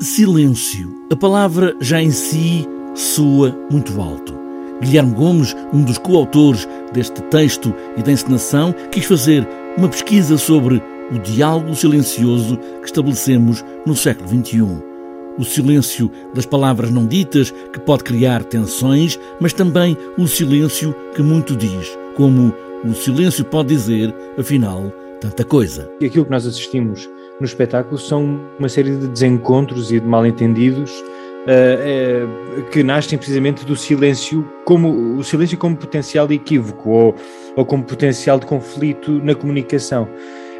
Silêncio. A palavra já em si soa muito alto. Guilherme Gomes, um dos coautores deste texto e da encenação, quis fazer uma pesquisa sobre o diálogo silencioso que estabelecemos no século XXI. O silêncio das palavras não ditas, que pode criar tensões, mas também o silêncio que muito diz, como o silêncio pode dizer, afinal, tanta coisa. E aquilo que nós assistimos no espetáculo são uma série de desencontros e de mal-entendidos uh, que nascem precisamente do silêncio como o silêncio como potencial de equívoco ou, ou como potencial de conflito na comunicação.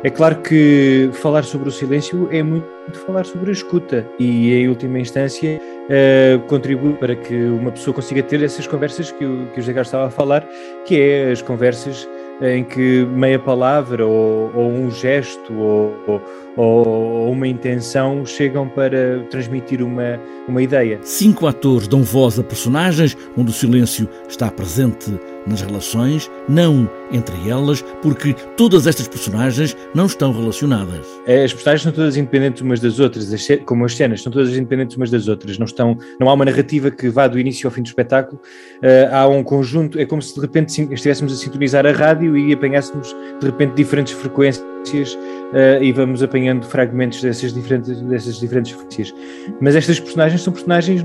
É claro que falar sobre o silêncio é muito falar sobre a escuta e, em última instância, uh, contribui para que uma pessoa consiga ter essas conversas que o, que o José Carlos estava a falar, que é as conversas em que meia palavra ou, ou um gesto ou, ou, ou, uma intenção chegam para transmitir uma, uma ideia. Cinco atores dão voz a personagens onde o silêncio está presente nas relações, não entre elas, porque todas estas personagens não estão relacionadas. As personagens são todas independentes umas das outras, como as cenas, são todas independentes umas das outras. Não, estão, não há uma narrativa que vá do início ao fim do espetáculo. Uh, há um conjunto, é como se de repente estivéssemos a sintonizar a rádio e apanhássemos de repente diferentes frequências uh, e vamos apanhando fragmentos dessas diferentes, dessas diferentes frequências. Mas estas personagens são personagens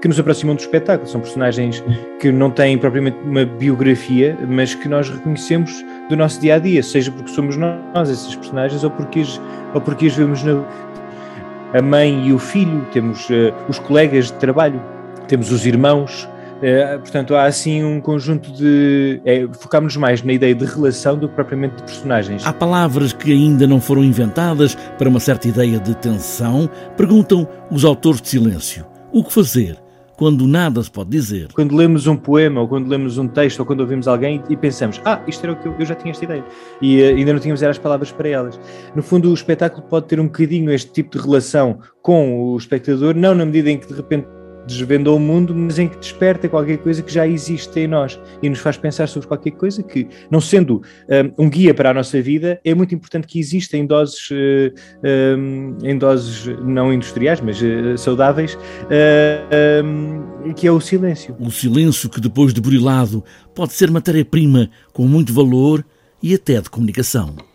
que nos aproximam do espetáculo, são personagens que não têm propriamente uma biografia, mas que nós reconhecemos do nosso dia a dia, seja porque somos nós esses personagens ou porque as, ou porque as vemos na, a mãe e o filho, temos uh, os colegas de trabalho, temos os irmãos. Uh, portanto, há assim um conjunto de. É, Focámos-nos mais na ideia de relação do que propriamente de personagens. Há palavras que ainda não foram inventadas para uma certa ideia de tensão, perguntam os autores de silêncio. O que fazer? Quando nada se pode dizer. Quando lemos um poema, ou quando lemos um texto, ou quando ouvimos alguém e pensamos, ah, isto era o que eu, eu já tinha esta ideia, e uh, ainda não tínhamos as palavras para elas. No fundo, o espetáculo pode ter um bocadinho este tipo de relação com o espectador, não na medida em que de repente desvenda o mundo, mas em que desperta qualquer coisa que já existe em nós e nos faz pensar sobre qualquer coisa que, não sendo um, um guia para a nossa vida, é muito importante que exista em doses, um, em doses não industriais, mas uh, saudáveis, uh, um, que é o silêncio. O silêncio que depois de burilado pode ser matéria-prima com muito valor e até de comunicação.